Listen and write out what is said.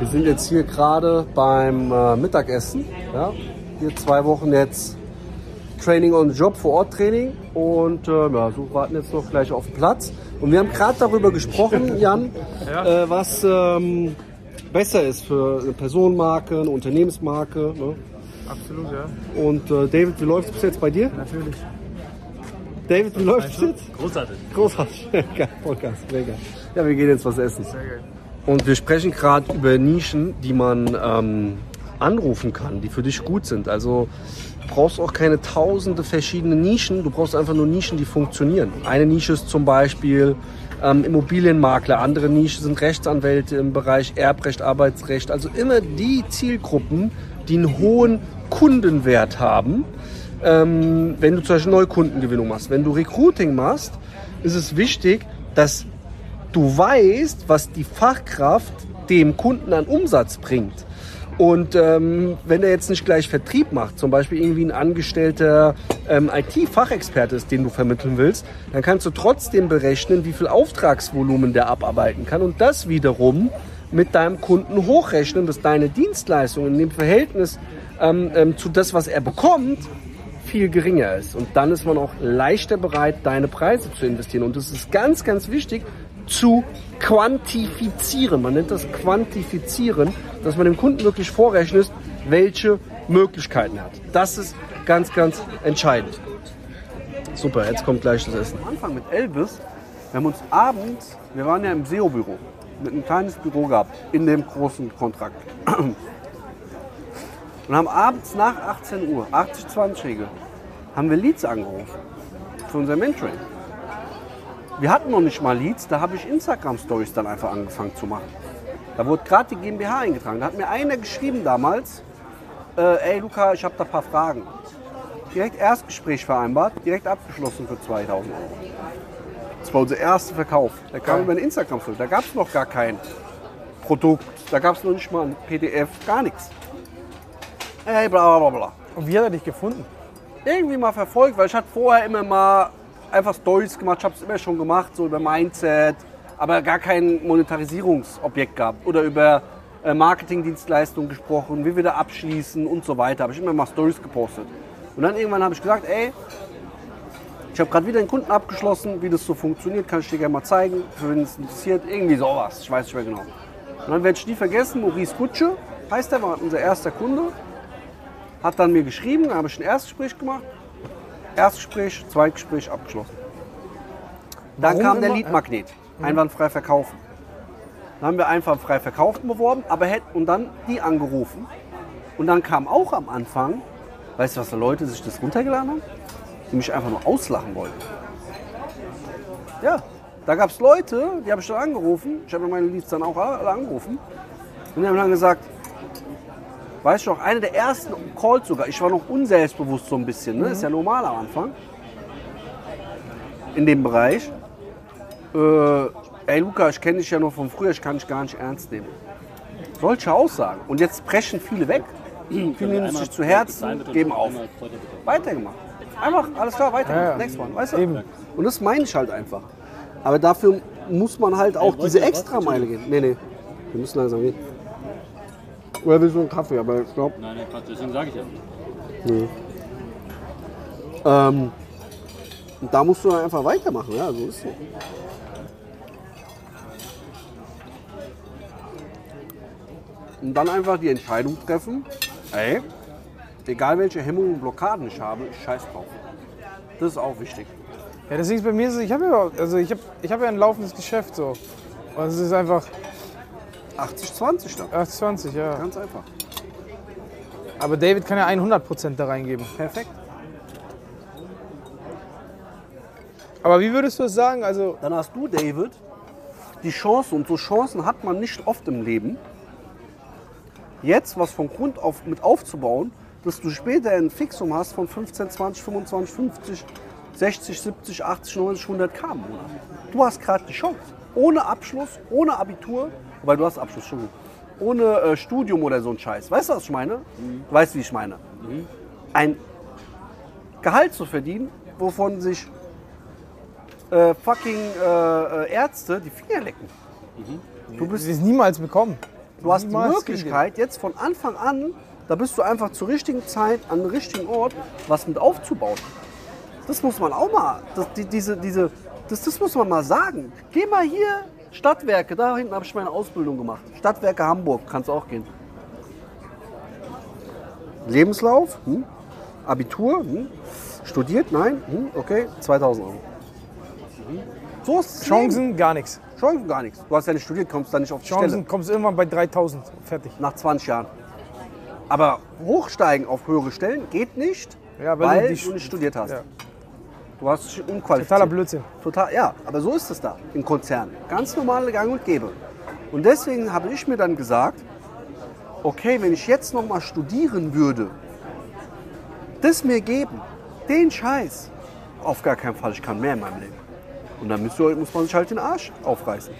Wir sind jetzt hier gerade beim äh, Mittagessen. Ja? Hier zwei Wochen jetzt Training on the Job, vor Ort Training und äh, ja, so warten jetzt noch gleich auf den Platz. Und wir haben gerade darüber gesprochen, Jan, Ja. äh, was ähm, besser ist für eine Personenmarke, eine Unternehmensmarke. Ne? Absolut, ja. Und äh, David, wie läuft es bis jetzt bei dir? Natürlich. David, wie läuft es jetzt? Großartig. Großartig. Geil, Vollgas, mega. Ja, wir gehen jetzt was essen. Sehr geil. Und wir sprechen gerade über Nischen, die man ähm, anrufen kann, die für dich gut sind. Also du brauchst auch keine tausende verschiedene Nischen, du brauchst einfach nur Nischen, die funktionieren. Eine Nische ist zum Beispiel ähm, Immobilienmakler, andere Nische sind Rechtsanwälte im Bereich Erbrecht, Arbeitsrecht. Also immer die Zielgruppen, die einen hohen Kundenwert haben. Ähm, wenn du zum Beispiel Neukundengewinnung machst, wenn du Recruiting machst, ist es wichtig, dass du weißt, was die Fachkraft dem Kunden an Umsatz bringt. Und ähm, wenn er jetzt nicht gleich Vertrieb macht, zum Beispiel irgendwie ein angestellter ähm, IT-Fachexperte ist, den du vermitteln willst, dann kannst du trotzdem berechnen, wie viel Auftragsvolumen der abarbeiten kann und das wiederum mit deinem Kunden hochrechnen, dass deine Dienstleistung in dem Verhältnis ähm, ähm, zu das, was er bekommt, viel geringer ist. Und dann ist man auch leichter bereit, deine Preise zu investieren. Und das ist ganz, ganz wichtig zu quantifizieren. Man nennt das Quantifizieren, dass man dem Kunden wirklich vorrechnet, welche Möglichkeiten er hat. Das ist ganz, ganz entscheidend. Super, jetzt kommt gleich das Essen. Am Anfang mit Elvis, wir haben uns abends, wir waren ja im SEO-Büro, mit einem kleines Büro gehabt, in dem großen Kontrakt. Und haben abends nach 18 Uhr, 80-20-Regel, haben wir Leads angerufen für unser Mentoring. Wir hatten noch nicht mal Leads, da habe ich Instagram-Stories dann einfach angefangen zu machen. Da wurde gerade die GmbH eingetragen. Da hat mir einer geschrieben damals, äh, ey Luca, ich habe da ein paar Fragen. Direkt Erstgespräch vereinbart, direkt abgeschlossen für 2000 Euro. Das war unser erster Verkauf. Der kam über ein Instagram-Story. Da gab es noch gar kein Produkt, da gab es noch nicht mal ein PDF, gar nichts. Ey, bla bla bla bla Und wie hat er dich gefunden? irgendwie mal verfolgt, weil ich hatte vorher immer mal einfach Stories gemacht, ich habe es immer schon gemacht, so über Mindset, aber gar kein Monetarisierungsobjekt gehabt oder über äh, Marketingdienstleistungen gesprochen, wie wir da abschließen und so weiter. Habe ich immer mal Stories gepostet. Und dann irgendwann habe ich gesagt, ey, ich habe gerade wieder einen Kunden abgeschlossen, wie das so funktioniert, kann ich dir gerne mal zeigen, für wen es interessiert, irgendwie sowas, ich weiß nicht mehr genau. Und dann werde ich nie vergessen, Maurice Gutsche heißt der, war unser erster Kunde, hat dann mir geschrieben, habe ich ein Erstgespräch gemacht. Erstgespräch, Zweitgespräch abgeschlossen. Dann Warum kam der immer- Leadmagnet, einwandfrei verkaufen. Dann haben wir einfach frei verkaufen beworben, aber hätten und dann die angerufen. Und dann kam auch am Anfang, weißt du, was da Leute sich das runtergeladen haben? Die mich einfach nur auslachen wollten. Ja, da gab es Leute, die habe ich dann angerufen. Ich habe meine Leads dann auch alle angerufen. Und die haben dann gesagt, Weißt du noch, einer der ersten Calls sogar, ich war noch unselbstbewusst so ein bisschen, ne? ist ja normal am Anfang, in dem Bereich. Äh, ey Luca, ich kenne dich ja noch von früher, ich kann dich gar nicht ernst nehmen. Solche Aussagen. Und jetzt brechen viele weg. Viele nehmen es sich zu Herzen, geben auf. Weitergemacht. Einfach, alles klar, weiter. Ja, ja. Next one, weißt du? Eben. Und das meine ich halt einfach. Aber dafür muss man halt auch diese ihr was? Extrameile gehen. Nee, nee. Wir müssen langsam gehen. Oder willst du einen Kaffee? Aber ich glaube, Nein, nein, Quatsch, deswegen sage ich ja. ähm, und da musst du dann einfach weitermachen. Ja, so ist so. Und dann einfach die Entscheidung treffen, ey, egal welche Hemmungen und Blockaden ich habe, ich scheiß drauf. Das ist auch wichtig. Ja, deswegen ist bei mir so, ich habe ja, also ich hab, ich hab ja ein laufendes Geschäft so. Und es ist einfach 80-20 dann. 80-20, ja. Ganz einfach. Aber David kann ja 100% da reingeben. Perfekt. Aber wie würdest du es sagen? Also, Dann hast du, David, die Chance, und so Chancen hat man nicht oft im Leben, jetzt was von Grund auf mit aufzubauen, dass du später ein Fixum hast von 15, 20, 25, 50, 60, 70, 80, 90, 100 K im Monat. Du hast gerade die Chance. Ohne Abschluss, ohne Abitur, wobei du hast Abschluss schon, ohne äh, Studium oder so ein Scheiß. Weißt du, was ich meine? Du weißt, wie ich meine. Ein Gehalt zu verdienen, wovon sich äh, fucking äh, äh, Ärzte die Finger lecken. Du du bist wirst es niemals bekommen. Du hast die Möglichkeit, jetzt von Anfang an, da bist du einfach zur richtigen Zeit an den richtigen Ort, was mit aufzubauen. Das muss man auch mal, das, die, diese, diese, das, das muss man mal sagen. Geh mal hier, Stadtwerke, da hinten habe ich meine Ausbildung gemacht. Stadtwerke Hamburg, kannst auch gehen. Lebenslauf, hm? Abitur, hm? studiert, nein, hm? okay, 2000 Euro. Hm? So ist das Leben. Chancen, gar nichts. Chancen gar nichts. Du hast ja nicht studiert, kommst da nicht auf die Stelle Chancen kommst irgendwann bei 3000. Fertig. nach 20 Jahren. Aber hochsteigen auf höhere Stellen geht nicht, Ja, weil weil, du du, nicht studiert hast. Ja. Du hast dich unqualifiziert. Totaler Blödsinn. Total, ja, aber so ist es da im Konzern. Ganz normale Gang und Gäbe. Und deswegen habe ich mir dann gesagt, okay, wenn ich jetzt noch mal studieren würde, das mir geben, den Scheiß, auf gar keinen Fall, ich kann mehr in meinem Leben. Und dann muss man sich halt den Arsch aufreißen.